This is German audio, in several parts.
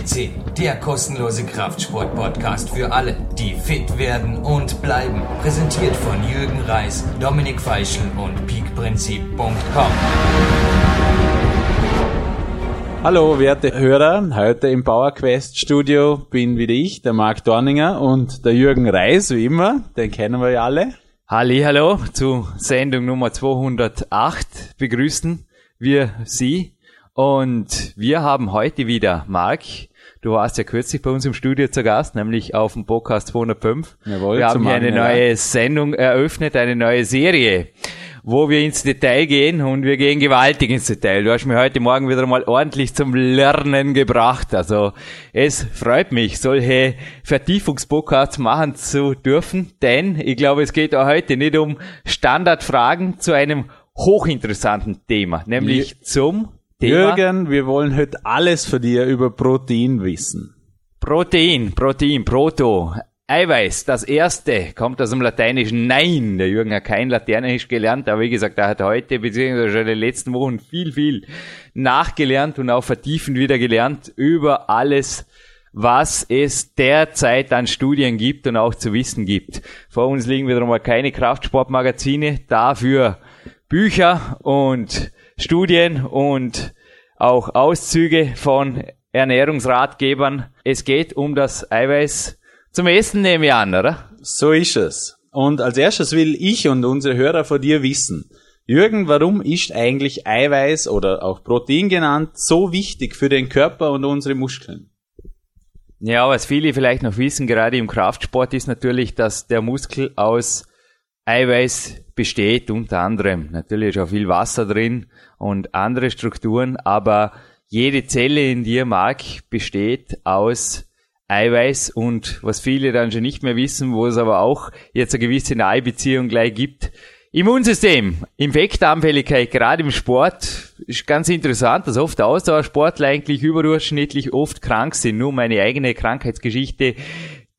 FCC, der kostenlose Kraftsport-Podcast für alle, die fit werden und bleiben. Präsentiert von Jürgen Reis, Dominik Feischl und peakprinzip.com. Hallo, werte Hörer. Heute im PowerQuest Studio bin wieder ich, der Marc Dorninger und der Jürgen Reis, wie immer. Den kennen wir ja alle. Halli, hallo zu Sendung Nummer 208. Begrüßen wir Sie. Und wir haben heute wieder Marc. Du warst ja kürzlich bei uns im Studio zu Gast, nämlich auf dem Podcast 205. Jawohl, wir haben hier eine neue Sendung eröffnet, eine neue Serie wo wir ins Detail gehen und wir gehen gewaltig ins Detail. Du hast mir heute Morgen wieder mal ordentlich zum Lernen gebracht. Also es freut mich, solche Vertiefungspodcasts machen zu dürfen, denn ich glaube, es geht auch heute nicht um Standardfragen zu einem hochinteressanten Thema, nämlich ja. zum Thema. Jürgen, wir wollen heute alles für dir über Protein wissen. Protein, Protein, Proto. Eiweiß, das erste, kommt aus dem Lateinischen Nein. Der Jürgen hat kein Lateinisch gelernt, aber wie gesagt, er hat heute beziehungsweise schon in den letzten Wochen viel, viel nachgelernt und auch vertiefend wieder gelernt über alles, was es derzeit an Studien gibt und auch zu wissen gibt. Vor uns liegen wieder einmal keine Kraftsportmagazine, dafür Bücher und Studien und auch Auszüge von Ernährungsratgebern. Es geht um das Eiweiß zum Essen nehme ich an, oder? So ist es. Und als erstes will ich und unsere Hörer von dir wissen, Jürgen, warum ist eigentlich Eiweiß oder auch Protein genannt so wichtig für den Körper und unsere Muskeln? Ja, was viele vielleicht noch wissen, gerade im Kraftsport, ist natürlich, dass der Muskel aus Eiweiß besteht, unter anderem. Natürlich ist auch viel Wasser drin und andere Strukturen, aber jede Zelle in dir, Mark, besteht aus Eiweiß und was viele dann schon nicht mehr wissen, wo es aber auch jetzt eine gewisse Nahebeziehung gleich gibt. Immunsystem, Infektanfälligkeit, gerade im Sport, ist ganz interessant, dass oft Ausdauersportler eigentlich überdurchschnittlich oft krank sind. Nur meine eigene Krankheitsgeschichte,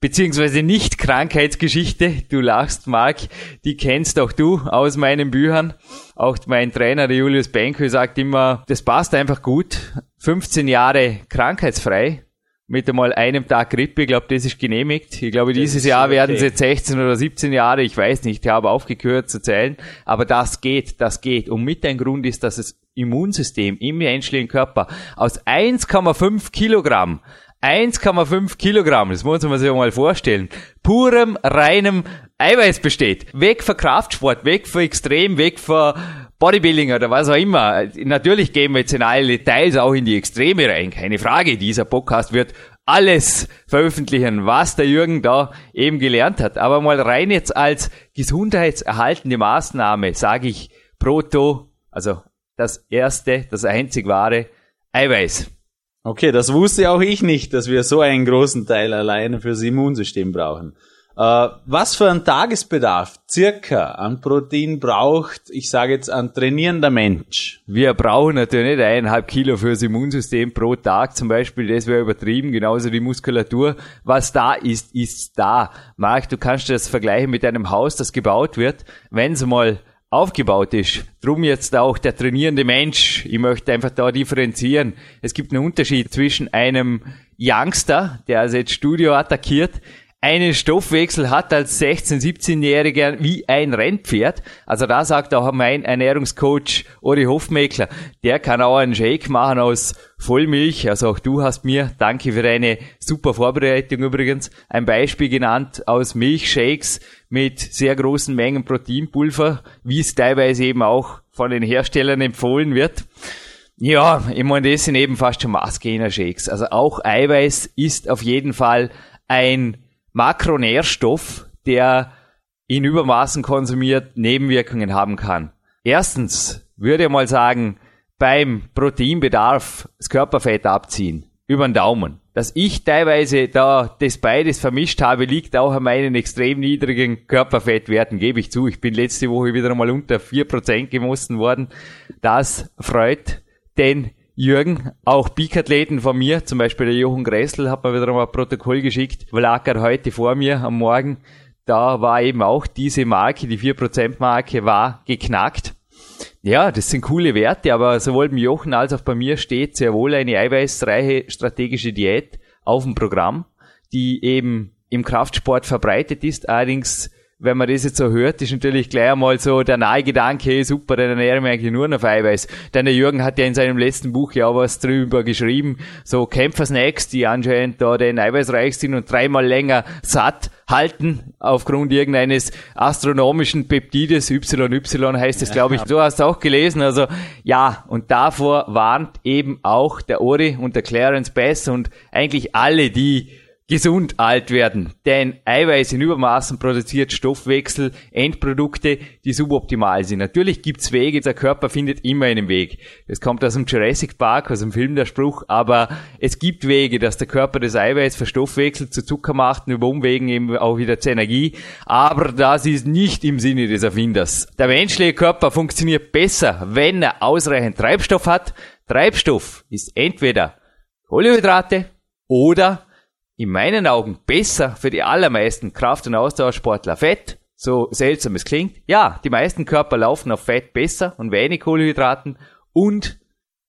beziehungsweise nicht Krankheitsgeschichte, du lachst, Marc, die kennst auch du aus meinen Büchern. Auch mein Trainer, der Julius Benko, sagt immer, das passt einfach gut. 15 Jahre krankheitsfrei, mit einmal einem Tag Grippe, ich glaube, das ist genehmigt. Ich glaube, dieses Jahr okay. werden es jetzt 16 oder 17 Jahre, ich weiß nicht, ich habe aufgehört zu zählen, aber das geht, das geht. Und mit ein Grund ist, dass das Immunsystem im menschlichen Körper aus 1,5 Kilogramm 1,5 Kilogramm, das muss man sich mal vorstellen, purem, reinem Eiweiß besteht. Weg von Kraftsport, weg von Extrem, weg von Bodybuilding oder was auch immer. Natürlich gehen wir jetzt in alle Details auch in die Extreme rein, keine Frage. Dieser Podcast wird alles veröffentlichen, was der Jürgen da eben gelernt hat. Aber mal rein jetzt als gesundheitserhaltende Maßnahme sage ich Proto, also das erste, das einzig wahre Eiweiß. Okay, das wusste auch ich nicht, dass wir so einen großen Teil alleine fürs Immunsystem brauchen. Äh, was für ein Tagesbedarf circa an Protein braucht, ich sage jetzt, ein trainierender Mensch? Wir brauchen natürlich nicht eineinhalb Kilo fürs Immunsystem pro Tag zum Beispiel, das wäre übertrieben, genauso die Muskulatur. Was da ist, ist da. Marc, du kannst das vergleichen mit einem Haus, das gebaut wird. Wenn es mal aufgebaut ist. Drum jetzt auch der trainierende Mensch. Ich möchte einfach da differenzieren. Es gibt einen Unterschied zwischen einem Youngster, der also jetzt Studio attackiert, einen Stoffwechsel hat als 16-, 17-Jähriger wie ein Rennpferd. Also da sagt auch mein Ernährungscoach Uri Hofmeckler, der kann auch einen Shake machen aus Vollmilch. Also auch du hast mir, danke für deine super Vorbereitung übrigens, ein Beispiel genannt aus Milchshakes mit sehr großen Mengen Proteinpulver, wie es teilweise eben auch von den Herstellern empfohlen wird. Ja, ich meine, das sind eben fast schon Maßgeber-Shakes. Also auch Eiweiß ist auf jeden Fall ein Makronährstoff, der in Übermaßen konsumiert Nebenwirkungen haben kann. Erstens würde ich mal sagen, beim Proteinbedarf das Körperfett abziehen. Über den Daumen. Dass ich teilweise da das beides vermischt habe, liegt auch an meinen extrem niedrigen Körperfettwerten, gebe ich zu. Ich bin letzte Woche wieder einmal unter 4% gemessen worden. Das freut den Jürgen, auch Peak-Athleten von mir, zum Beispiel der Jochen Gressel hat mir wieder einmal ein Protokoll geschickt, lag er heute vor mir am Morgen. Da war eben auch diese Marke, die 4%-Marke war geknackt. ja, das sind coole Werte, aber sowohl beim Jochen als auch bei mir steht sehr wohl eine eiweißreiche strategische Diät auf dem Programm, die eben im Kraftsport verbreitet ist, allerdings wenn man das jetzt so hört, ist natürlich gleich einmal so der nahe Gedanke, hey, super, dann ernähre ich mich eigentlich nur noch Eiweiß. Denn der Jürgen hat ja in seinem letzten Buch ja auch was drüber geschrieben, so Kämpfersnacks, die anscheinend da den eiweißreich sind und dreimal länger satt halten aufgrund irgendeines astronomischen Peptides, YY heißt es, glaube ich. Du hast auch gelesen, also ja, und davor warnt eben auch der Ori und der Clarence Bass und eigentlich alle, die gesund alt werden. Denn Eiweiß in Übermaßen produziert Stoffwechsel, Endprodukte, die suboptimal sind. Natürlich gibt's Wege, der Körper findet immer einen Weg. Das kommt aus dem Jurassic Park, aus dem Film der Spruch, aber es gibt Wege, dass der Körper das Eiweiß verstoffwechselt, zu Zucker macht und über Umwegen eben auch wieder zur Energie. Aber das ist nicht im Sinne des Erfinders. Der menschliche Körper funktioniert besser, wenn er ausreichend Treibstoff hat. Treibstoff ist entweder Kohlenhydrate oder in meinen Augen besser für die allermeisten Kraft- und Ausdauersportler Fett, so seltsam es klingt. Ja, die meisten Körper laufen auf Fett besser und wenig Kohlenhydraten und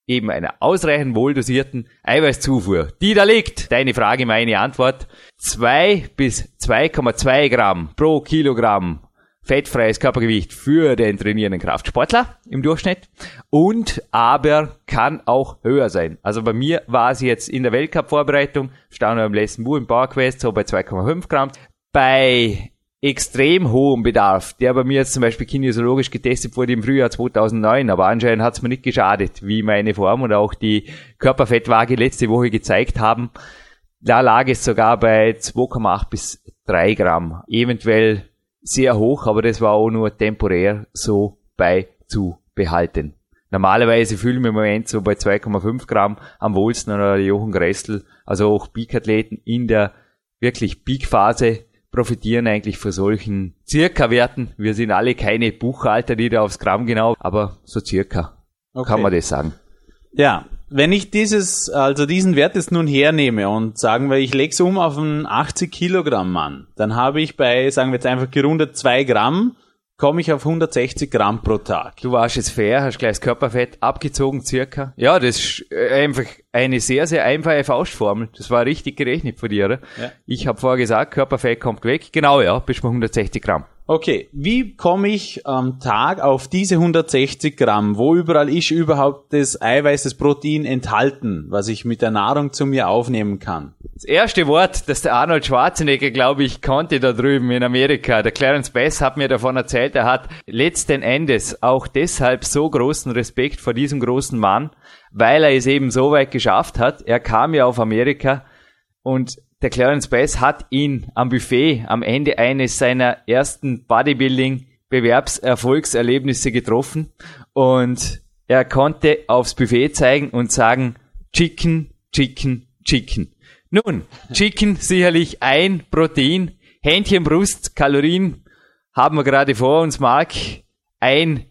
eben einer ausreichend wohldosierten Eiweißzufuhr. Die da liegt, deine Frage, meine Antwort, 2 bis 2,2 Gramm pro Kilogramm fettfreies Körpergewicht für den trainierenden Kraftsportler im Durchschnitt und aber kann auch höher sein. Also bei mir war es jetzt in der Weltcup-Vorbereitung, stand am letzten Buch im PowerQuest so bei 2,5 Gramm. Bei extrem hohem Bedarf, der bei mir jetzt zum Beispiel kinesiologisch getestet wurde im Frühjahr 2009, aber anscheinend hat es mir nicht geschadet, wie meine Form und auch die Körperfettwaage letzte Woche gezeigt haben. Da lag es sogar bei 2,8 bis 3 Gramm. Eventuell sehr hoch, aber das war auch nur temporär so beizubehalten. Normalerweise fühlen wir im Moment so bei 2,5 Gramm am wohlsten oder Jochen Gressel, also auch Peak-Athleten in der wirklich Peak-Phase profitieren eigentlich von solchen Circa-Werten. Wir sind alle keine Buchhalter, die da aufs Gramm genau, aber so circa okay. kann man das sagen. Ja, wenn ich dieses, also diesen Wert jetzt nun hernehme und sagen wir, ich lege es um auf einen 80 Kilogramm Mann, dann habe ich bei, sagen wir jetzt einfach gerundet zwei Gramm, komme ich auf 160 Gramm pro Tag. Du warst jetzt fair, hast gleich das Körperfett abgezogen circa. Ja, das ist äh, einfach eine sehr, sehr einfache Faustformel. Das war richtig gerechnet von dir, oder? Ja. Ich habe vorher gesagt, Körperfett kommt weg. Genau, ja, bis bei 160 Gramm. Okay, wie komme ich am Tag auf diese 160 Gramm? Wo überall ist überhaupt das Eiweiß, das Protein enthalten, was ich mit der Nahrung zu mir aufnehmen kann? Das erste Wort, das der Arnold Schwarzenegger, glaube ich, konnte da drüben in Amerika. Der Clarence Bass hat mir davon erzählt, er hat letzten Endes auch deshalb so großen Respekt vor diesem großen Mann, weil er es eben so weit geschafft hat. Er kam ja auf Amerika und der Clarence Bass hat ihn am Buffet am Ende eines seiner ersten Bodybuilding-Bewerbserfolgserlebnisse getroffen und er konnte aufs Buffet zeigen und sagen, Chicken, Chicken, Chicken. Nun, Chicken sicherlich ein Protein, Hähnchenbrust, Kalorien haben wir gerade vor uns, Mark. Ein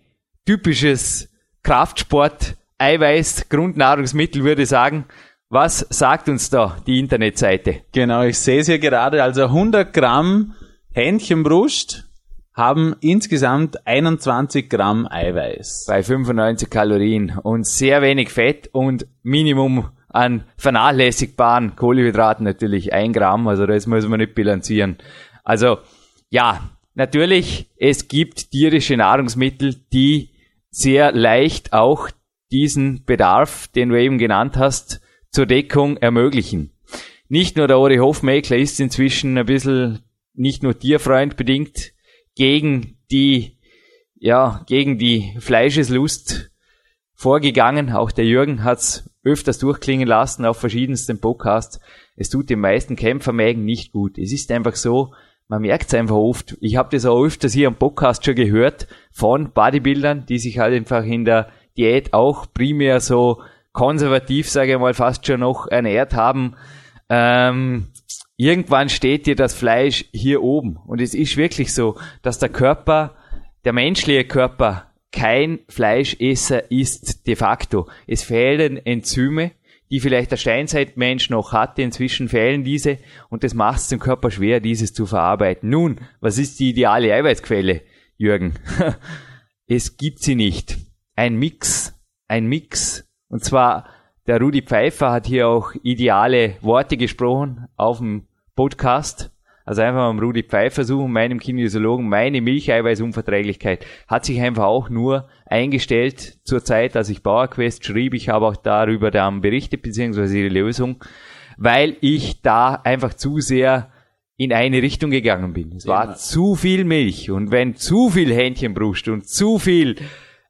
typisches Kraftsport, Eiweiß, Grundnahrungsmittel würde sagen. Was sagt uns da die Internetseite? Genau, ich sehe es hier gerade. Also 100 Gramm Hähnchenbrust haben insgesamt 21 Gramm Eiweiß. Bei 95 Kalorien und sehr wenig Fett und Minimum an vernachlässigbaren Kohlenhydraten natürlich ein Gramm. Also das muss man nicht bilanzieren. Also ja, natürlich, es gibt tierische Nahrungsmittel, die sehr leicht auch diesen Bedarf, den du eben genannt hast, zur Deckung ermöglichen. Nicht nur der Ori Hofmeckler ist inzwischen ein bisschen nicht nur tierfreund bedingt gegen die, ja, gegen die Fleischeslust vorgegangen. Auch der Jürgen hat's öfters durchklingen lassen auf verschiedensten Podcasts. Es tut den meisten Kämpfermägen nicht gut. Es ist einfach so, man merkt es einfach oft. Ich habe das auch öfters hier am Podcast schon gehört von Bodybuildern, die sich halt einfach in der Diät auch primär so konservativ, sage ich mal, fast schon noch ernährt haben, ähm, irgendwann steht dir das Fleisch hier oben. Und es ist wirklich so, dass der Körper, der menschliche Körper, kein Fleischesser ist de facto. Es fehlen Enzyme, die vielleicht der Steinzeitmensch noch hatte. Inzwischen fehlen diese und das macht es dem Körper schwer, dieses zu verarbeiten. Nun, was ist die ideale Eiweißquelle, Jürgen? es gibt sie nicht. ein Mix, ein Mix. Und zwar, der Rudi Pfeiffer hat hier auch ideale Worte gesprochen auf dem Podcast. Also einfach mal Rudi Pfeiffer suchen, meinem Kinesiologen, meine Milcheiweißunverträglichkeit hat sich einfach auch nur eingestellt zur Zeit, als ich Bauerquest schrieb. Ich habe auch darüber dann berichtet, beziehungsweise die Lösung, weil ich da einfach zu sehr in eine Richtung gegangen bin. Es war zu viel Milch und wenn zu viel Hähnchenbrust und zu viel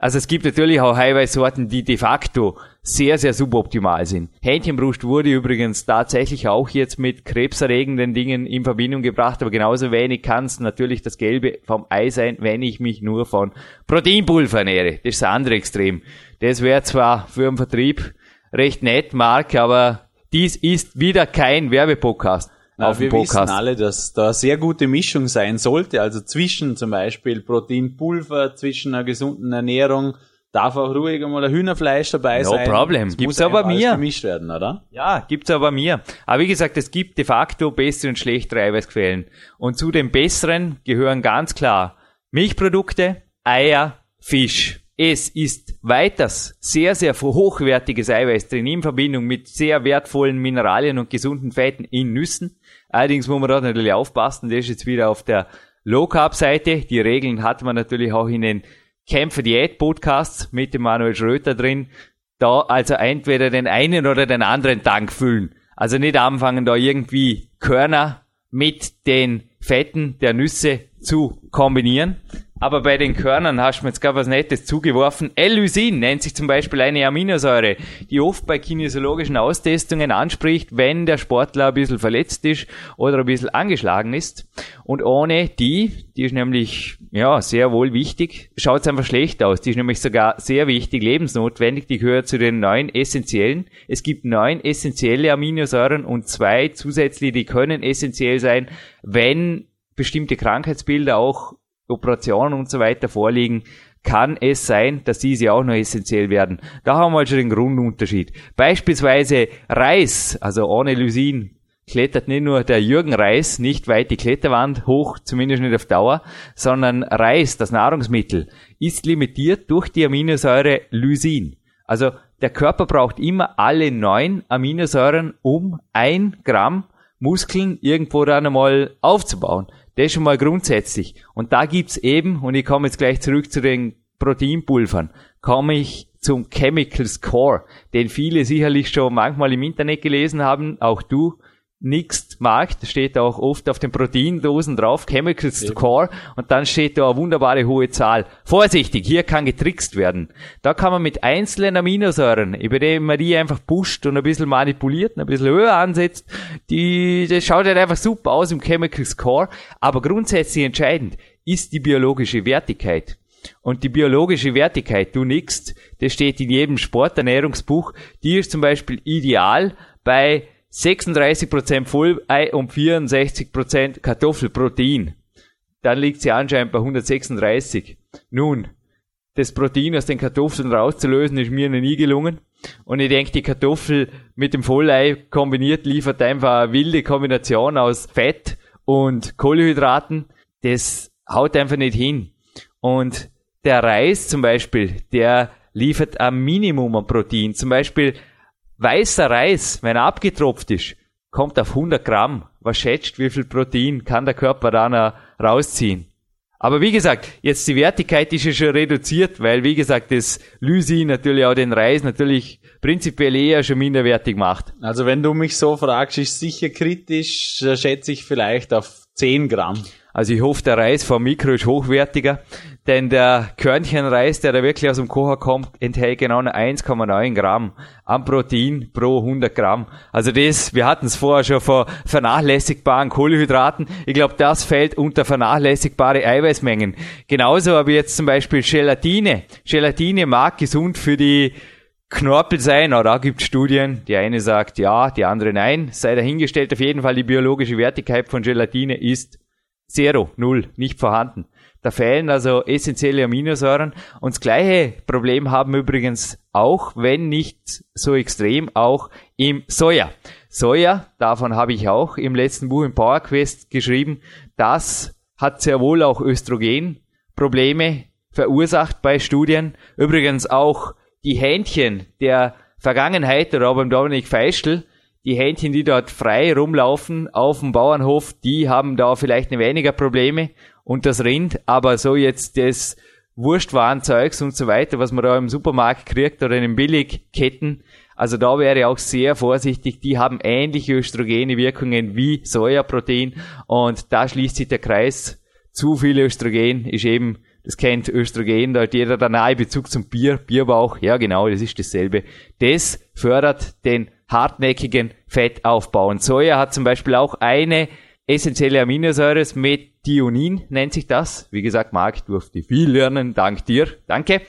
also es gibt natürlich auch Eiweißsorten, die de facto sehr, sehr suboptimal sind. Hähnchenbrust wurde übrigens tatsächlich auch jetzt mit krebserregenden Dingen in Verbindung gebracht, aber genauso wenig kann es natürlich das Gelbe vom Ei sein, wenn ich mich nur von Proteinpulver ernähre. Das ist das andere Extrem. Das wäre zwar für den Vertrieb recht nett, Mark, aber dies ist wieder kein Werbepodcast auf wir Podcast. wissen alle, dass da eine sehr gute Mischung sein sollte. Also zwischen zum Beispiel Proteinpulver, zwischen einer gesunden Ernährung, darf auch ruhig einmal ein Hühnerfleisch dabei no sein. No problem. Das gibt's aber mir. gemischt werden, oder? Ja, gibt's aber mir. Aber wie gesagt, es gibt de facto bessere und schlechtere Eiweißquellen. Und zu den besseren gehören ganz klar Milchprodukte, Eier, Fisch. Es ist weiters sehr, sehr hochwertiges Eiweiß drin in Verbindung mit sehr wertvollen Mineralien und gesunden Fetten in Nüssen. Allerdings muss man da natürlich aufpassen, das ist jetzt wieder auf der Low Carb Seite. Die Regeln hat man natürlich auch in den Kämpfer Diät Podcasts mit dem Manuel Schröter drin. Da also entweder den einen oder den anderen Tank füllen. Also nicht anfangen da irgendwie Körner mit den Fetten der Nüsse zu kombinieren. Aber bei den Körnern hast du mir jetzt gerade was Nettes zugeworfen. L-Lysin nennt sich zum Beispiel eine Aminosäure, die oft bei kinesiologischen Austestungen anspricht, wenn der Sportler ein bisschen verletzt ist oder ein bisschen angeschlagen ist. Und ohne die, die ist nämlich, ja, sehr wohl wichtig, schaut es einfach schlecht aus. Die ist nämlich sogar sehr wichtig, lebensnotwendig. Die gehört zu den neun essentiellen. Es gibt neun essentielle Aminosäuren und zwei zusätzliche, die können essentiell sein, wenn bestimmte Krankheitsbilder auch Operationen und so weiter vorliegen, kann es sein, dass diese auch noch essentiell werden. Da haben wir halt schon den Grundunterschied. Beispielsweise Reis, also ohne Lysin, klettert nicht nur der Jürgen Reis nicht weit die Kletterwand hoch, zumindest nicht auf Dauer, sondern Reis, das Nahrungsmittel, ist limitiert durch die Aminosäure Lysin. Also der Körper braucht immer alle neun Aminosäuren, um ein Gramm Muskeln irgendwo dann einmal aufzubauen. Das schon mal grundsätzlich. Und da gibt's eben, und ich komme jetzt gleich zurück zu den Proteinpulvern, komme ich zum Chemical Score, den viele sicherlich schon manchmal im Internet gelesen haben, auch du, Next Markt, steht auch oft auf den Proteindosen drauf, Chemical Score, und dann steht da eine wunderbare hohe Zahl. Vorsichtig, hier kann getrickst werden. Da kann man mit einzelnen Aminosäuren, über die man die einfach pusht und ein bisschen manipuliert, ein bisschen höher ansetzt, die, das schaut halt einfach super aus im Chemical Score, aber grundsätzlich entscheidend ist die biologische Wertigkeit. Und die biologische Wertigkeit, du nix, das steht in jedem Sporternährungsbuch, die ist zum Beispiel ideal bei 36% Vollei und 64% Kartoffelprotein. Dann liegt sie anscheinend bei 136. Nun, das Protein aus den Kartoffeln rauszulösen, ist mir noch nie gelungen. Und ich denke, die Kartoffel mit dem Vollei kombiniert liefert einfach eine wilde Kombination aus Fett und Kohlenhydraten. Das haut einfach nicht hin. Und der Reis zum Beispiel, der liefert ein Minimum an Protein. Zum Beispiel Weißer Reis, wenn er abgetropft ist, kommt auf 100 Gramm. Was schätzt, wie viel Protein kann der Körper dann rausziehen? Aber wie gesagt, jetzt die Wertigkeit ist ja schon reduziert, weil wie gesagt, das Lysin natürlich auch den Reis natürlich prinzipiell eher schon minderwertig macht. Also wenn du mich so fragst, ist sicher kritisch, schätze ich vielleicht auf 10 Gramm. Also ich hoffe, der Reis vom Mikro ist hochwertiger, denn der Körnchenreis, der da wirklich aus dem Kocher kommt, enthält genau 1,9 Gramm an Protein pro 100 Gramm. Also das, wir hatten es vorher schon vor vernachlässigbaren Kohlenhydraten. Ich glaube, das fällt unter vernachlässigbare Eiweißmengen. Genauso habe ich jetzt zum Beispiel Gelatine. Gelatine mag gesund für die Knorpel sein, auch da gibt es Studien. Die eine sagt ja, die andere nein. Sei dahingestellt, auf jeden Fall die biologische Wertigkeit von Gelatine ist Zero, null, nicht vorhanden. Da fehlen also essentielle Aminosäuren. Und das gleiche Problem haben übrigens auch, wenn nicht so extrem, auch im Soja. Soja, davon habe ich auch im letzten Buch im Power Quest geschrieben, das hat sehr wohl auch Östrogenprobleme verursacht bei Studien. Übrigens auch die Händchen der Vergangenheit oder auch beim Dominik Feischl, die Händchen, die dort frei rumlaufen auf dem Bauernhof, die haben da vielleicht weniger Probleme und das Rind, aber so jetzt das Wurstwarenzeugs und so weiter, was man da im Supermarkt kriegt oder in den Billigketten, also da wäre ich auch sehr vorsichtig. Die haben ähnliche östrogene Wirkungen wie Sojaprotein und da schließt sich der Kreis. Zu viel Östrogen ist eben, das kennt Östrogen, da hat jeder der nahe Bezug zum Bier, Bierbauch, ja genau, das ist dasselbe. Das fördert den hartnäckigen Fettaufbau. Und Soja hat zum Beispiel auch eine essentielle Aminosäure, Methionin nennt sich das. Wie gesagt, Marc durfte viel lernen, dank dir, danke.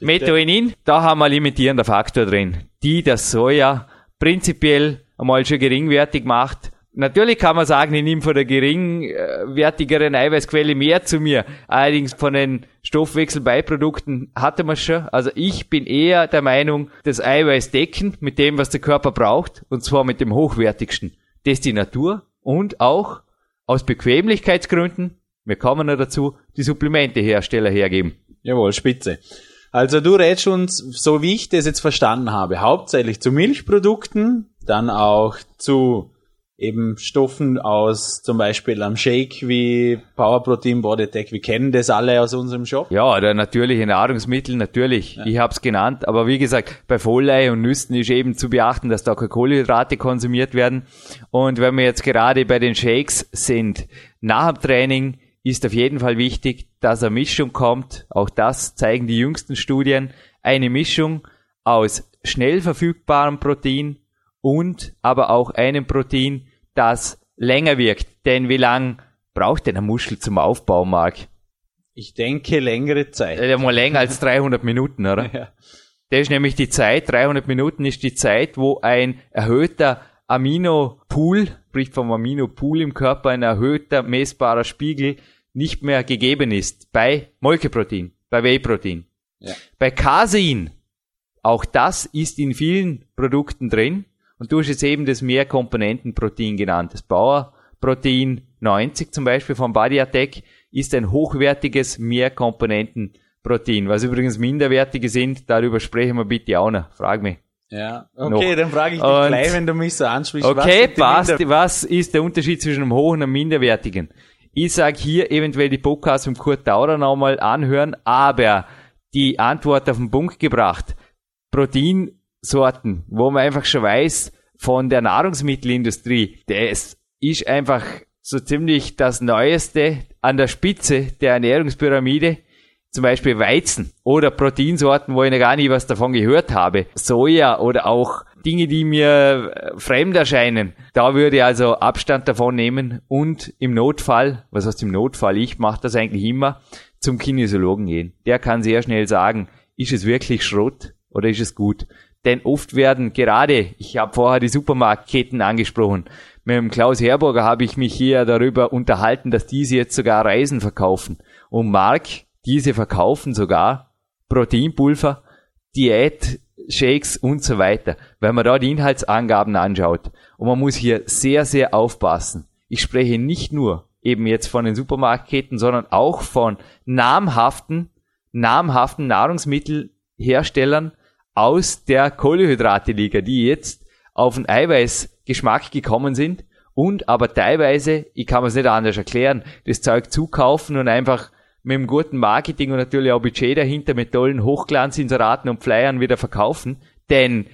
Methionin, da haben wir limitierender Faktor drin, die das Soja prinzipiell einmal schon geringwertig macht. Natürlich kann man sagen, ich nehme von der geringwertigeren Eiweißquelle mehr zu mir. Allerdings von den Stoffwechselbeiprodukten hatte man schon. Also ich bin eher der Meinung, das Eiweiß decken mit dem, was der Körper braucht, und zwar mit dem hochwertigsten. Das ist die Natur und auch aus Bequemlichkeitsgründen, wir kommen noch dazu, die Supplementehersteller hergeben. Jawohl, spitze. Also du rätst uns, so wie ich das jetzt verstanden habe, hauptsächlich zu Milchprodukten, dann auch zu eben Stoffen aus zum Beispiel am Shake wie Power Protein Bodytech. Wir kennen das alle aus unserem Shop. Ja, der natürliche Nahrungsmittel, natürlich. Ja. Ich habe es genannt. Aber wie gesagt, bei Vollei und Nüssen ist eben zu beachten, dass da keine Kohlenhydrate konsumiert werden. Und wenn wir jetzt gerade bei den Shakes sind, nach dem Training ist auf jeden Fall wichtig, dass eine Mischung kommt. Auch das zeigen die jüngsten Studien. Eine Mischung aus schnell verfügbarem Protein und aber auch einem Protein, das länger wirkt. Denn wie lang braucht denn ein Muschel zum Aufbau, Marc? Ich denke längere Zeit. Ja, mal länger als 300 Minuten, oder? Ja. Das ist nämlich die Zeit, 300 Minuten ist die Zeit, wo ein erhöhter Aminopool, sprich vom Aminopool im Körper, ein erhöhter messbarer Spiegel nicht mehr gegeben ist bei Molkeprotein, bei Whey-Protein. Ja. Bei Casein, auch das ist in vielen Produkten drin. Und du hast jetzt eben das Mehrkomponentenprotein genannt. Das Bauerprotein 90 zum Beispiel von Body Attack ist ein hochwertiges Mehrkomponentenprotein. Was übrigens minderwertige sind, darüber sprechen wir bitte auch noch. Frag mich. Ja, okay, noch. dann frage ich dich und, gleich, wenn du mich so ansprichst. Okay, was passt. Was ist der Unterschied zwischen einem hohen und einem minderwertigen? Ich sage hier eventuell die Podcasts mit Kurt Daurer nochmal anhören, aber die Antwort auf den Punkt gebracht. Proteinsorten, wo man einfach schon weiß, von der Nahrungsmittelindustrie, das ist einfach so ziemlich das Neueste an der Spitze der Ernährungspyramide. Zum Beispiel Weizen oder Proteinsorten, wo ich noch gar nicht was davon gehört habe. Soja oder auch Dinge, die mir äh, fremd erscheinen. Da würde ich also Abstand davon nehmen und im Notfall, was heißt im Notfall, ich mache das eigentlich immer, zum Kinesiologen gehen. Der kann sehr schnell sagen, ist es wirklich Schrott oder ist es gut? Denn oft werden gerade, ich habe vorher die Supermarktketten angesprochen, mit dem Klaus Herburger habe ich mich hier darüber unterhalten, dass diese jetzt sogar Reisen verkaufen. Und Mark, diese verkaufen sogar Proteinpulver, Diät, Shakes und so weiter, wenn man da die Inhaltsangaben anschaut. Und man muss hier sehr, sehr aufpassen. Ich spreche nicht nur eben jetzt von den Supermarktketten, sondern auch von namhaften, namhaften Nahrungsmittelherstellern aus der Kohlenhydrate-Liga, die jetzt auf den Eiweißgeschmack gekommen sind und aber teilweise, ich kann es nicht anders erklären, das Zeug zukaufen und einfach mit einem guten Marketing und natürlich auch Budget dahinter mit tollen Hochglanzinseraten und Flyern wieder verkaufen. Denn,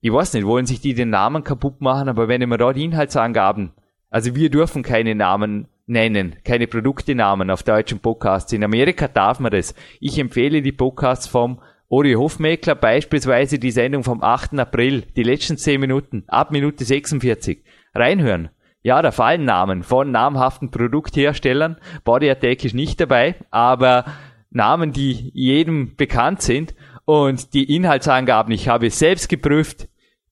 ich weiß nicht, wollen sich die den Namen kaputt machen, aber wenn da die Inhaltsangaben, also wir dürfen keine Namen nennen, keine Produktenamen auf deutschen Podcasts. In Amerika darf man das. Ich empfehle die Podcasts vom Ori Hofmeckler, beispielsweise die Sendung vom 8. April, die letzten 10 Minuten, ab Minute 46. Reinhören. Ja, da fallen Namen von namhaften Produktherstellern. Body Attack ist nicht dabei, aber Namen, die jedem bekannt sind. Und die Inhaltsangaben, ich habe es selbst geprüft,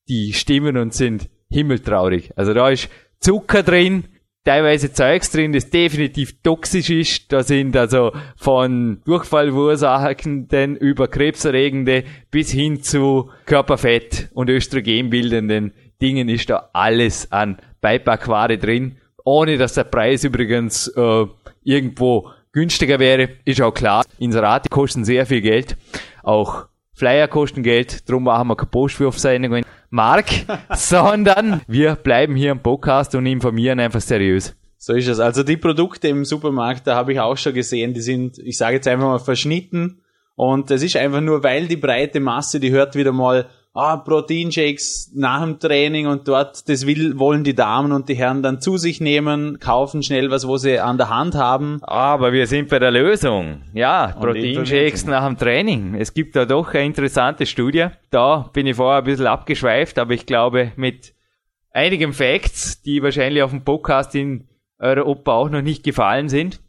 die stimmen und sind himmeltraurig. Also da ist Zucker drin, teilweise Zeugs drin, das definitiv toxisch ist. Da sind also von Durchfallursachenden über krebserregende bis hin zu Körperfett und Östrogenbildenden Dingen ist da alles an Beipackware drin, ohne dass der Preis übrigens äh, irgendwo günstiger wäre, ist auch klar. Inserate kosten sehr viel Geld. Auch Flyer kosten Geld, drum machen wir keine Postwurfsendungen. Mark, sondern wir bleiben hier im Podcast und informieren einfach seriös. So ist es. Also die Produkte im Supermarkt, da habe ich auch schon gesehen, die sind, ich sage jetzt einfach mal, verschnitten. Und es ist einfach nur, weil die breite Masse, die hört wieder mal ah, Proteinshakes nach dem Training und dort, das will, wollen die Damen und die Herren dann zu sich nehmen, kaufen schnell was, wo sie an der Hand haben. Aber wir sind bei der Lösung. Ja, Proteinshakes nach dem Training. Es gibt da doch eine interessante Studie. Da bin ich vorher ein bisschen abgeschweift, aber ich glaube mit einigen Facts, die wahrscheinlich auf dem Podcast in eurer Opa auch noch nicht gefallen sind.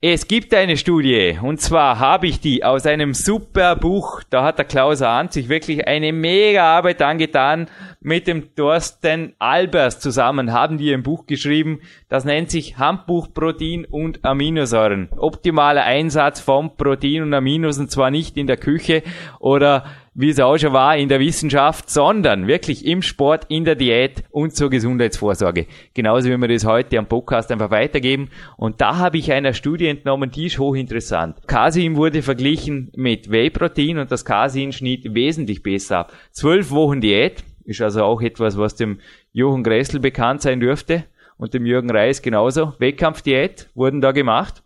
Es gibt eine Studie, und zwar habe ich die aus einem super Buch, da hat der Klaus Arndt sich wirklich eine mega Arbeit angetan, mit dem Thorsten Albers zusammen haben die ein Buch geschrieben, das nennt sich Handbuch Protein und Aminosäuren. Optimaler Einsatz von Protein und Aminos, und zwar nicht in der Küche oder wie es auch schon war, in der Wissenschaft, sondern wirklich im Sport, in der Diät und zur Gesundheitsvorsorge. Genauso wie wir das heute am Podcast einfach weitergeben. Und da habe ich einer Studie entnommen, die ist hochinteressant. Casein wurde verglichen mit Whey-Protein und das Casein schnitt wesentlich besser ab. Zwölf Wochen Diät ist also auch etwas, was dem Jochen Gressel bekannt sein dürfte und dem Jürgen Reis genauso. Wettkampfdiät wurden da gemacht.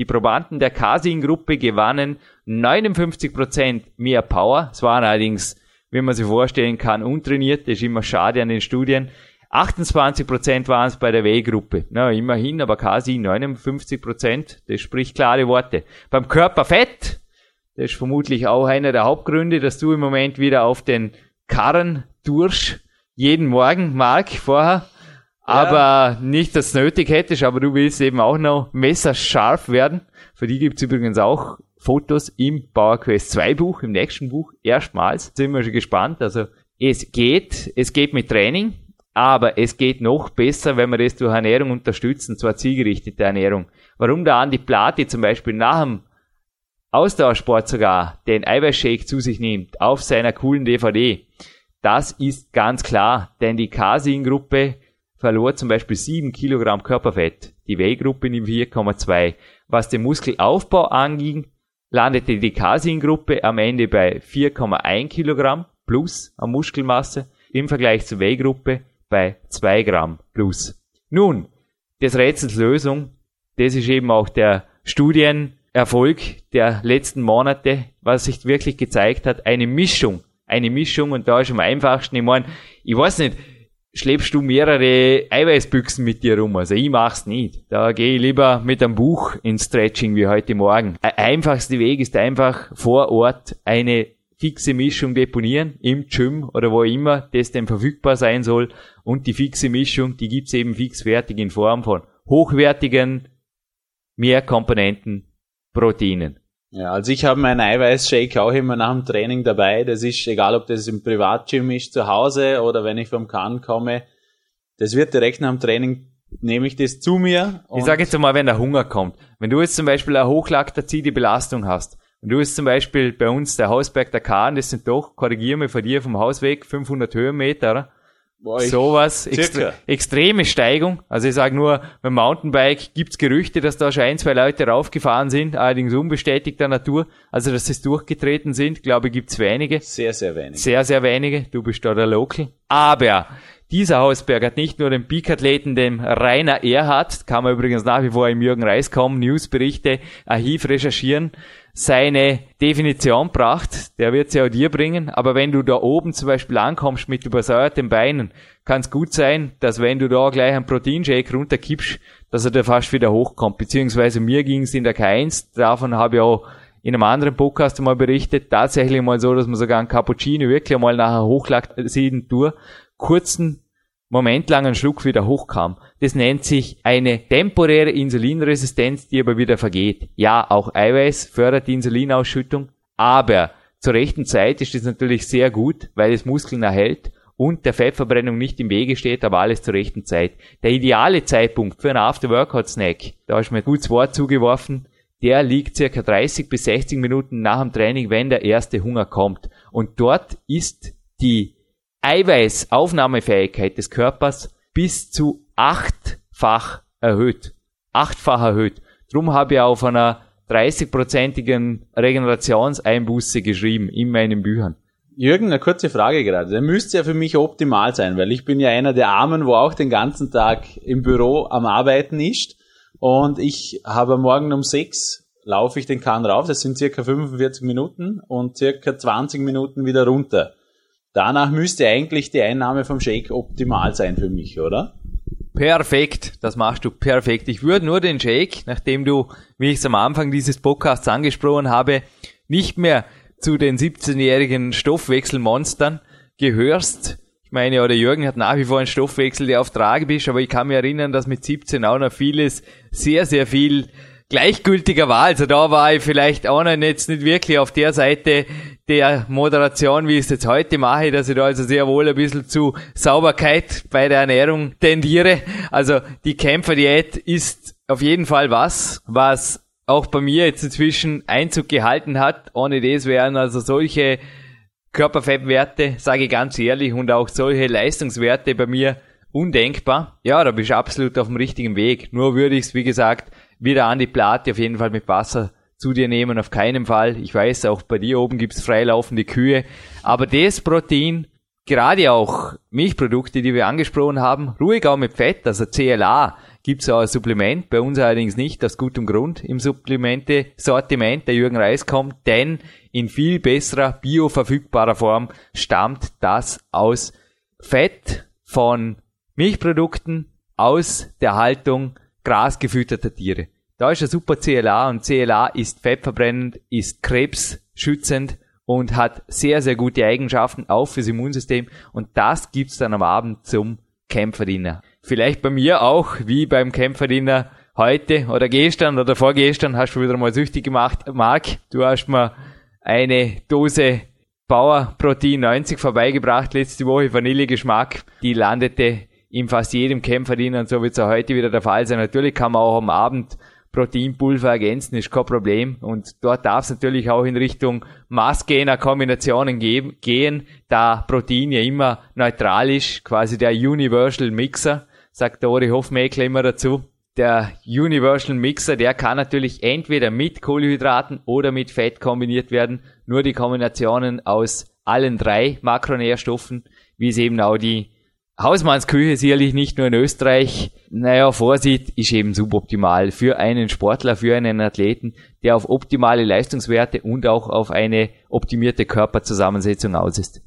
Die Probanden der Casein-Gruppe gewannen 59% mehr Power. Es waren allerdings, wie man sich vorstellen kann, untrainiert. Das ist immer schade an den Studien. 28% waren es bei der W-Gruppe. Na, immerhin, aber Casein 59%. Das spricht klare Worte. Beim Körperfett, das ist vermutlich auch einer der Hauptgründe, dass du im Moment wieder auf den Karren durch jeden Morgen, Mark, vorher aber nicht, dass du nötig hättest, aber du willst eben auch noch messerscharf werden. Für die gibt's übrigens auch Fotos im Power Quest 2 Buch, im nächsten Buch, erstmals. Sind wir schon gespannt. Also es geht, es geht mit Training, aber es geht noch besser, wenn wir das durch Ernährung unterstützen, zwar zielgerichtete Ernährung. Warum der Andi Plati zum Beispiel nach dem Ausdauersport sogar den Eiweißshake zu sich nimmt auf seiner coolen DVD, das ist ganz klar, denn die Casein-Gruppe verlor zum Beispiel 7 Kilogramm Körperfett, die Whey-Gruppe nimmt 4,2. Was den Muskelaufbau anging, landete die Casein-Gruppe am Ende bei 4,1 Kilogramm plus an Muskelmasse im Vergleich zur Whey-Gruppe bei 2 Gramm plus. Nun, des Rätsels Lösung, das ist eben auch der Studienerfolg der letzten Monate, was sich wirklich gezeigt hat, eine Mischung, eine Mischung und da ist am einfachsten, ich meine, ich weiß nicht, schleppst du mehrere Eiweißbüchsen mit dir rum. Also ich mach's nicht. Da gehe ich lieber mit einem Buch ins Stretching wie heute Morgen. Der einfachste Weg ist einfach vor Ort eine fixe Mischung deponieren im Gym oder wo immer das denn verfügbar sein soll. Und die fixe Mischung, die gibt's eben fixfertig in Form von hochwertigen Mehrkomponenten Proteinen. Ja, also ich habe meinen Eiweißshake auch immer nach dem Training dabei. Das ist egal, ob das im Privatgym ist, zu Hause oder wenn ich vom Kahn komme. Das wird direkt nach dem Training, nehme ich das zu mir. Ich sage jetzt mal, wenn der Hunger kommt. Wenn du jetzt zum Beispiel eine hochlaktazide Belastung hast, und du jetzt zum Beispiel bei uns der Hausberg der Kahn, das sind doch, korrigiere mich von dir vom Hausweg, 500 Höhenmeter, Boah, Sowas, extre extreme Steigung. Also ich sage nur, beim Mountainbike gibt's Gerüchte, dass da schon ein, zwei Leute raufgefahren sind, allerdings unbestätigter Natur. Also dass sie durchgetreten sind, glaube ich, gibt's wenige. Sehr, sehr wenige. Sehr, sehr wenige. Du bist da der Local. Aber dieser Hausberg hat nicht nur den Peak-Athleten, dem Rainer Erhardt, kann man übrigens nach wie vor im Jürgen Reis kommen, Newsberichte, Archiv recherchieren, seine Definition bracht, der wird sie auch dir bringen, aber wenn du da oben zum Beispiel ankommst mit übersäuerten Beinen, kann es gut sein, dass wenn du da gleich einen Proteinshake runterkippst, dass er da fast wieder hochkommt, beziehungsweise mir ging es in der K1, davon habe ich auch in einem anderen Podcast mal berichtet, tatsächlich mal so, dass man sogar einen Cappuccino wirklich mal nachher hochlacksieden durch, kurzen Moment lang einen Schluck wieder hochkam. Das nennt sich eine temporäre Insulinresistenz, die aber wieder vergeht. Ja, auch Eiweiß fördert die Insulinausschüttung, aber zur rechten Zeit ist das natürlich sehr gut, weil es Muskeln erhält und der Fettverbrennung nicht im Wege steht, aber alles zur rechten Zeit. Der ideale Zeitpunkt für einen After-Workout-Snack, da ist mir gutes Wort zugeworfen, der liegt circa 30 bis 60 Minuten nach dem Training, wenn der erste Hunger kommt. Und dort ist die Eiweißaufnahmefähigkeit des Körpers bis zu achtfach erhöht. Achtfach erhöht. Drum habe ich auf einer 30-prozentigen Regenerationseinbuße geschrieben in meinen Büchern. Jürgen, eine kurze Frage gerade. Der müsste ja für mich optimal sein, weil ich bin ja einer der Armen, wo auch den ganzen Tag im Büro am Arbeiten ist. Und ich habe morgen um sechs laufe ich den Kahn rauf. Das sind circa 45 Minuten und circa 20 Minuten wieder runter. Danach müsste eigentlich die Einnahme vom Shake optimal sein für mich, oder? Perfekt, das machst du perfekt. Ich würde nur den Shake, nachdem du, wie ich es am Anfang dieses Podcasts angesprochen habe, nicht mehr zu den 17-jährigen Stoffwechselmonstern gehörst. Ich meine, ja, der Jürgen hat nach wie vor einen Stoffwechsel, der auf Trage bist, aber ich kann mich erinnern, dass mit 17 auch noch vieles, sehr, sehr viel gleichgültiger war. Also da war ich vielleicht auch noch jetzt nicht wirklich auf der Seite der Moderation, wie ich es jetzt heute mache, dass ich da also sehr wohl ein bisschen zu Sauberkeit bei der Ernährung tendiere. Also die Kämpferdiät ist auf jeden Fall was, was auch bei mir jetzt inzwischen Einzug gehalten hat. Ohne das wären also solche Körperfettwerte, sage ich ganz ehrlich, und auch solche Leistungswerte bei mir undenkbar. Ja, da bist du absolut auf dem richtigen Weg. Nur würde ich es, wie gesagt, wieder an die Platte auf jeden Fall mit Wasser zu dir nehmen, auf keinen Fall. Ich weiß, auch bei dir oben gibt's freilaufende Kühe. Aber das Protein, gerade auch Milchprodukte, die wir angesprochen haben, ruhig auch mit Fett, also CLA, gibt's auch ein Supplement, bei uns allerdings nicht, aus gutem Grund im Supplemente-Sortiment. Der Jürgen Reis kommt, denn in viel besserer bioverfügbarer Form stammt das aus Fett von Milchprodukten aus der Haltung grasgefütterter Tiere. Da ist ein super CLA und CLA ist fettverbrennend, ist krebsschützend und hat sehr, sehr gute Eigenschaften auch fürs Immunsystem und das gibt's dann am Abend zum Kämpferdiener. Vielleicht bei mir auch, wie beim Kämpferdiener heute oder gestern oder vorgestern hast du wieder mal süchtig gemacht. Marc, du hast mir eine Dose Bauer Protein 90 vorbeigebracht letzte Woche, Vanillegeschmack. Die landete in fast jedem Kämpferdiener und so wird es auch heute wieder der Fall sein. Natürlich kann man auch am Abend Proteinpulver ergänzen, ist kein Problem. Und dort darf es natürlich auch in Richtung Maßgainer-Kombinationen gehen, da Protein ja immer neutral ist, quasi der Universal Mixer, sagt Dori Hofmeckler immer dazu. Der Universal Mixer, der kann natürlich entweder mit Kohlenhydraten oder mit Fett kombiniert werden. Nur die Kombinationen aus allen drei Makronährstoffen, wie es eben auch die Hausmannsküche sicherlich nicht nur in Österreich, naja, vorsieht, ist eben suboptimal für einen Sportler, für einen Athleten, der auf optimale Leistungswerte und auch auf eine optimierte Körperzusammensetzung aus ist.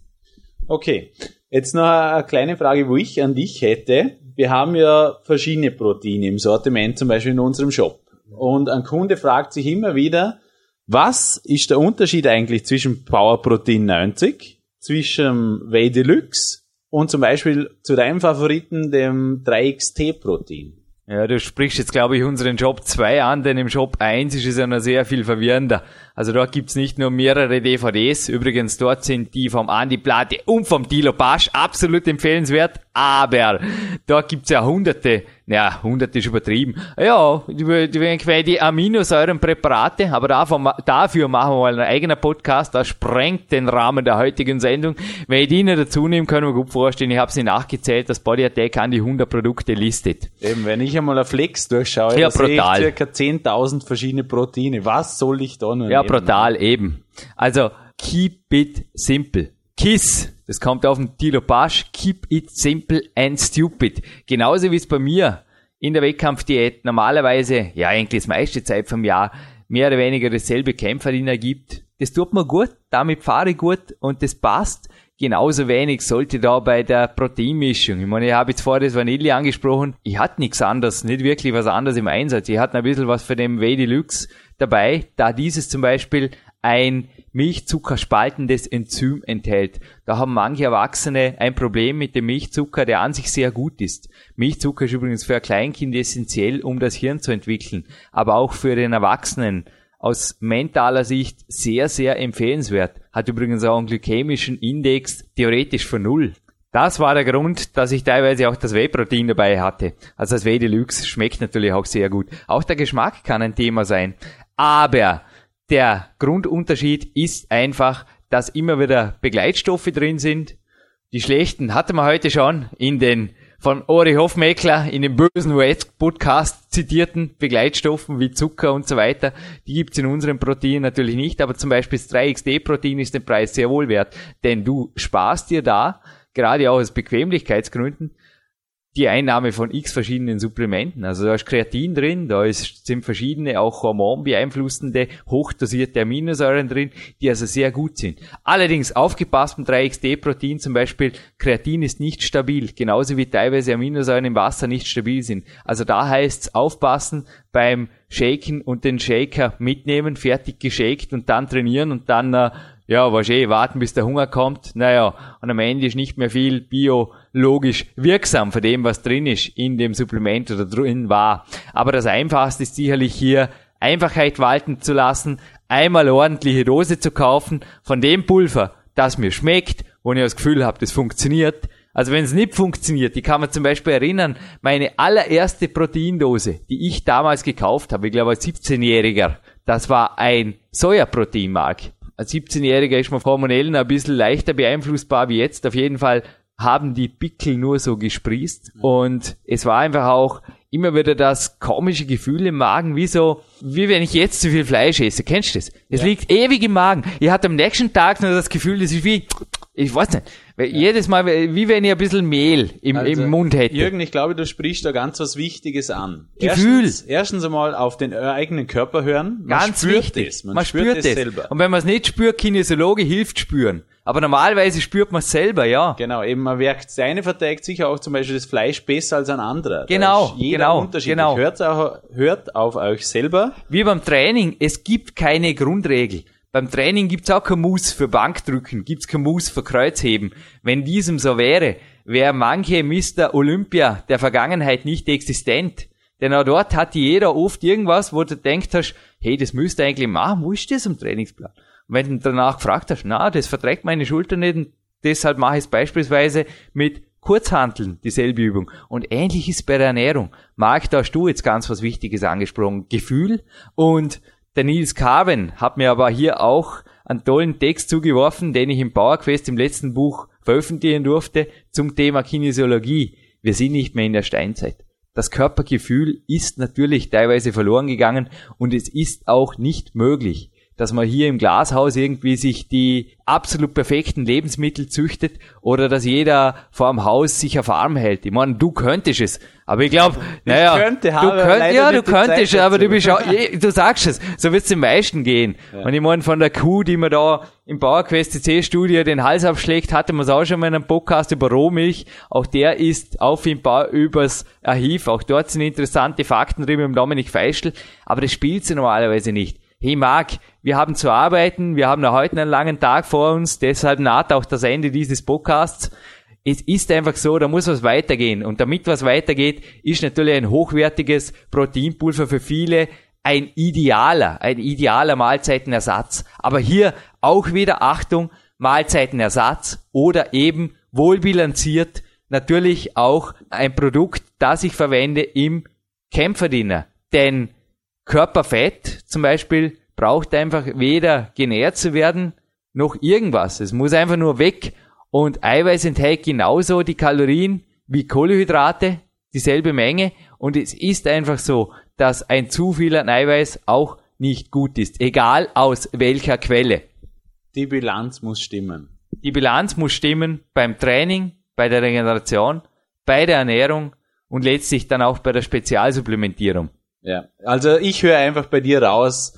Okay, jetzt noch eine kleine Frage, wo ich an dich hätte. Wir haben ja verschiedene Proteine im Sortiment, zum Beispiel in unserem Shop. Und ein Kunde fragt sich immer wieder, was ist der Unterschied eigentlich zwischen Power Protein 90, zwischen Whey Deluxe und zum Beispiel zu deinem Favoriten, dem 3XT-Protein. Ja, du sprichst jetzt, glaube ich, unseren Job 2 an, denn im Job 1 ist es ja noch sehr viel verwirrender. Also dort gibt's nicht nur mehrere DVDs, übrigens dort sind die vom Andi Plate und vom Dilo Pasch absolut empfehlenswert, aber dort gibt's ja hunderte ja, 100 ist übertrieben. Ja, die, die, die Aminosäurenpräparate, aber davon, dafür machen wir mal einen eigenen Podcast, das sprengt den Rahmen der heutigen Sendung. Wenn ich die nicht dazu nehme, können wir gut vorstellen, ich habe sie nachgezählt, dass Body Attack an die 100 Produkte listet. Eben, wenn ich einmal auf Flex durchschaue, ja, brutal. sehe ich circa 10.000 verschiedene Proteine. Was soll ich da nur Ja, nehmen? brutal, eben. Also, keep it simple. KISS, das kommt auf den Tilo Pasch, keep it simple and stupid. Genauso wie es bei mir in der Wettkampfdiät normalerweise, ja eigentlich das meiste Zeit vom Jahr, mehr oder weniger dasselbe Kämpferdiener gibt. Das tut mir gut, damit fahre ich gut und das passt. Genauso wenig sollte da bei der Proteinmischung. Ich meine, ich habe jetzt vorher das Vanille angesprochen. Ich hatte nichts anderes, nicht wirklich was anderes im Einsatz. Ich hatte ein bisschen was für den Way Deluxe dabei, da dieses zum Beispiel ein Milchzucker spaltendes Enzym enthält. Da haben manche Erwachsene ein Problem mit dem Milchzucker, der an sich sehr gut ist. Milchzucker ist übrigens für ein Kleinkind essentiell, um das Hirn zu entwickeln, aber auch für den Erwachsenen aus mentaler Sicht sehr, sehr empfehlenswert. Hat übrigens auch einen glykämischen Index theoretisch von null. Das war der Grund, dass ich teilweise auch das Whey-Protein dabei hatte. Also das Whey Deluxe schmeckt natürlich auch sehr gut. Auch der Geschmack kann ein Thema sein. Aber der Grundunterschied ist einfach, dass immer wieder Begleitstoffe drin sind. Die schlechten hatten wir heute schon in den von Ori Hofmeckler in dem bösen US-Podcast zitierten Begleitstoffen wie Zucker und so weiter, die gibt's in unserem Protein natürlich nicht, aber zum Beispiel das 3XD-Protein ist den Preis sehr wohl wert, denn du sparst dir da, gerade auch aus Bequemlichkeitsgründen, die Einnahme von x verschiedenen Supplementen. Also da ist Kreatin drin, da ist, sind verschiedene auch hormonbeeinflussende, hochdosierte Aminosäuren drin, die also sehr gut sind. Allerdings aufgepasst beim 3XD-Protein zum Beispiel, Kreatin ist nicht stabil, genauso wie teilweise Aminosäuren im Wasser nicht stabil sind. Also da heißt es aufpassen beim Shaken und den Shaker mitnehmen, fertig geshakt und dann trainieren und dann äh, ja, wahrscheinlich warten, bis der Hunger kommt. Naja, und am Ende ist nicht mehr viel biologisch wirksam von dem, was drin ist in dem Supplement oder drin war. Aber das Einfachste ist sicherlich hier, Einfachheit walten zu lassen, einmal ordentliche Dose zu kaufen von dem Pulver, das mir schmeckt, wo ich das Gefühl habe, das funktioniert. Also wenn es nicht funktioniert, die kann man zum Beispiel erinnern, meine allererste Proteindose, die ich damals gekauft habe, ich glaube als 17-Jähriger, das war ein Sojaproteinmark als 17-Jähriger ist man hormonell ein bisschen leichter beeinflussbar wie jetzt. Auf jeden Fall haben die Pickel nur so gesprießt. Und es war einfach auch immer wieder das komische Gefühl im Magen, wie so, wie wenn ich jetzt zu viel Fleisch esse. Kennst du das? Es ja. liegt ewig im Magen. Ihr habt am nächsten Tag nur das Gefühl, das ist wie, ich weiß nicht, ja. jedes Mal, wie wenn ich ein bisschen Mehl im, also, im Mund hätte. Jürgen, ich glaube, du sprichst da ganz was Wichtiges an. Gefühl. Erstens, erstens einmal auf den eigenen Körper hören. Man ganz spürt wichtig. Es. Man, man spürt, es selber. Und wenn man es nicht spürt, Kinesiologe hilft spüren. Aber normalerweise spürt man es selber, ja. Genau, eben man merkt, seine verträgt sicher auch zum Beispiel das Fleisch besser als ein anderer. Genau, jeder genau, unterschiedlich. genau. Hört, auch, hört auf euch selber. Wie beim Training, es gibt keine Grundregel. Beim Training gibt's auch kein Muss für Bankdrücken, gibt's kein Muss für Kreuzheben. Wenn diesem so wäre, wäre manche Mr. Olympia der Vergangenheit nicht existent. Denn auch dort hat jeder oft irgendwas, wo du denkst hast, hey, das müsste eigentlich machen, wo ist das im Trainingsplan? Wenn du danach gefragt hast, na, das verträgt meine Schulter nicht und deshalb mache ich es beispielsweise mit Kurzhanteln, dieselbe Übung. Und ähnlich ist bei der Ernährung. Marc, da hast du jetzt ganz was Wichtiges angesprochen. Gefühl und der Nils Carven hat mir aber hier auch einen tollen Text zugeworfen, den ich im PowerQuest im letzten Buch veröffentlichen durfte zum Thema Kinesiologie. Wir sind nicht mehr in der Steinzeit. Das Körpergefühl ist natürlich teilweise verloren gegangen und es ist auch nicht möglich, dass man hier im Glashaus irgendwie sich die absolut perfekten Lebensmittel züchtet oder dass jeder vor dem Haus sich auf Arm hält. Ich meine, du könntest es. Aber ich glaube, naja, könnte, du könnt, ja, du könntest, aber du bist auch, du sagst es, so wird es den meisten gehen. Ja. Und ich meine, von der Kuh, die man da im Bauerquest CC-Studio den Hals abschlägt, hatte man es auch schon mal in einem Podcast über Rohmilch. Auch der ist auffindbar übers Archiv. Auch dort sind interessante Fakten drin mit Dominik Feischl. Aber das spielt sie normalerweise nicht hey Marc, wir haben zu arbeiten, wir haben heute einen langen Tag vor uns, deshalb naht auch das Ende dieses Podcasts. Es ist einfach so, da muss was weitergehen. Und damit was weitergeht, ist natürlich ein hochwertiges Proteinpulver für viele ein idealer, ein idealer Mahlzeitenersatz. Aber hier auch wieder Achtung, Mahlzeitenersatz oder eben wohlbilanziert natürlich auch ein Produkt, das ich verwende im Kämpferdiener. Denn Körperfett zum Beispiel braucht einfach weder genährt zu werden, noch irgendwas. Es muss einfach nur weg. Und Eiweiß enthält genauso die Kalorien wie Kohlenhydrate, dieselbe Menge. Und es ist einfach so, dass ein zu viel an Eiweiß auch nicht gut ist. Egal aus welcher Quelle. Die Bilanz muss stimmen. Die Bilanz muss stimmen beim Training, bei der Regeneration, bei der Ernährung und letztlich dann auch bei der Spezialsupplementierung. Ja, also ich höre einfach bei dir raus,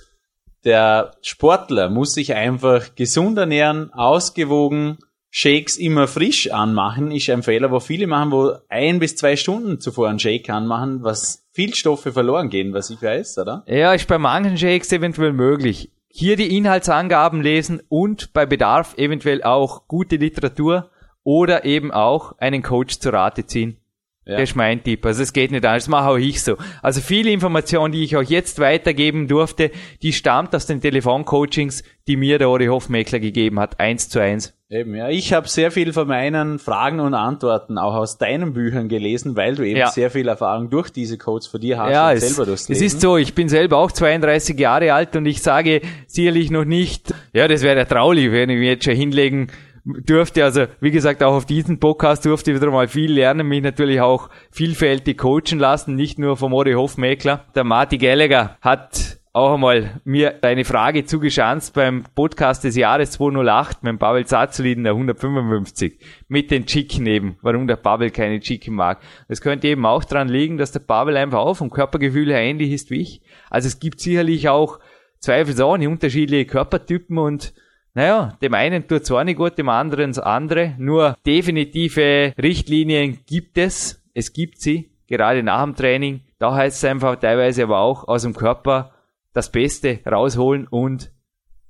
der Sportler muss sich einfach gesund ernähren, ausgewogen, Shakes immer frisch anmachen, ist ein Fehler, wo viele machen, wo ein bis zwei Stunden zuvor einen Shake anmachen, was viel Stoffe verloren gehen, was ich weiß, oder? Ja, ist bei manchen Shakes eventuell möglich. Hier die Inhaltsangaben lesen und bei Bedarf eventuell auch gute Literatur oder eben auch einen Coach zur Rate ziehen. Ja. Das ist mein Tipp. Also es geht nicht anders, das mache auch ich so. Also viele Informationen, die ich euch jetzt weitergeben durfte, die stammt aus den Telefoncoachings, die mir der Ori Hofmeckler gegeben hat, eins zu eins. Eben, ja. Ich habe sehr viel von meinen Fragen und Antworten auch aus deinen Büchern gelesen, weil du eben ja. sehr viel Erfahrung durch diese Codes für dir hast ja, und es, selber durchs Es ist so, ich bin selber auch 32 Jahre alt und ich sage sicherlich noch nicht, ja, das wäre ja traulich, wenn ich mir jetzt schon hinlegen durfte also, wie gesagt, auch auf diesem Podcast durfte ich wieder mal viel lernen, mich natürlich auch vielfältig coachen lassen, nicht nur vom Ori Hofmeckler. Der Marty Gallagher hat auch einmal mir eine Frage zugeschanzt beim Podcast des Jahres 208 mit dem Pavel Zatzlin, der 155, mit den Chicken eben, warum der Pavel keine Chicken mag. Das könnte eben auch daran liegen, dass der Pavel einfach auch vom Körpergefühl her ähnlich ist wie ich. Also es gibt sicherlich auch zweifelsohne unterschiedliche Körpertypen und naja, dem einen tut zwar nicht gut, dem anderen das andere. Nur definitive Richtlinien gibt es. Es gibt sie, gerade nach dem Training. Da heißt es einfach teilweise aber auch aus dem Körper das Beste rausholen und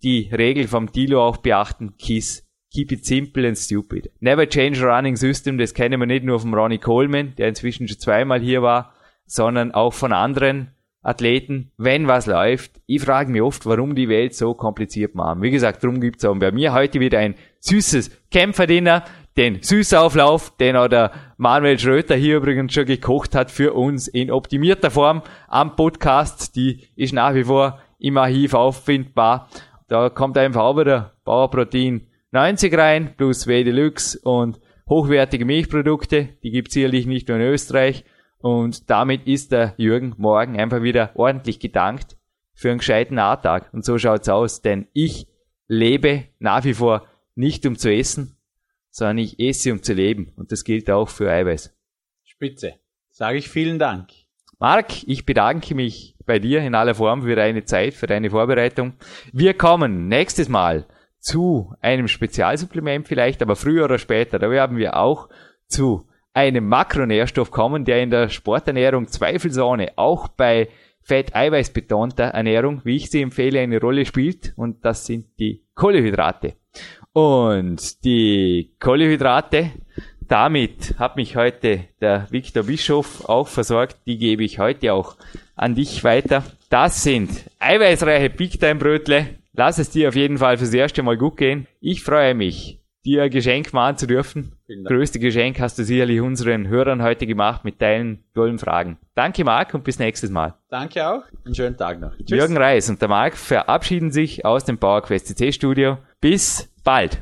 die Regel vom Tilo auch beachten. KISS. Keep it simple and stupid. Never change running system. Das kennen wir nicht nur von Ronnie Coleman, der inzwischen schon zweimal hier war, sondern auch von anderen Athleten, wenn was läuft. Ich frage mich oft, warum die Welt so kompliziert machen. Wie gesagt, darum gibt's auch bei mir heute wieder ein süßes Kämpferdinner den Süßauflauf, den auch der Manuel Schröter hier übrigens schon gekocht hat für uns in optimierter Form am Podcast. Die ist nach wie vor im Archiv auffindbar. Da kommt einfach auch wieder Bauerprotein 90 rein, plus W Deluxe und hochwertige Milchprodukte. Die gibt's sicherlich nicht nur in Österreich. Und damit ist der Jürgen morgen einfach wieder ordentlich gedankt für einen gescheiten A-Tag. Und so schaut's aus, denn ich lebe nach wie vor nicht um zu essen, sondern ich esse, um zu leben. Und das gilt auch für Eiweiß. Spitze. Sage ich vielen Dank. Marc, ich bedanke mich bei dir in aller Form für deine Zeit, für deine Vorbereitung. Wir kommen nächstes Mal zu einem Spezialsupplement vielleicht, aber früher oder später, da werden wir auch zu einem Makronährstoff kommen, der in der Sporternährung zweifelsohne auch bei fett-eiweiß betonter Ernährung, wie ich sie empfehle, eine Rolle spielt. Und das sind die Kohlehydrate. Und die Kohlenhydrate, damit hat mich heute der Viktor Bischof auch versorgt. Die gebe ich heute auch an dich weiter. Das sind eiweißreiche Big Time Brötle. Lass es dir auf jeden Fall fürs erste Mal gut gehen. Ich freue mich, dir ein Geschenk machen zu dürfen. Größte Geschenk hast du sicherlich unseren Hörern heute gemacht mit deinen tollen Fragen. Danke Marc und bis nächstes Mal. Danke auch. Einen schönen Tag noch. Tschüss. Jürgen Reis und der Marc verabschieden sich aus dem PowerQuest CC Studio. Bis bald.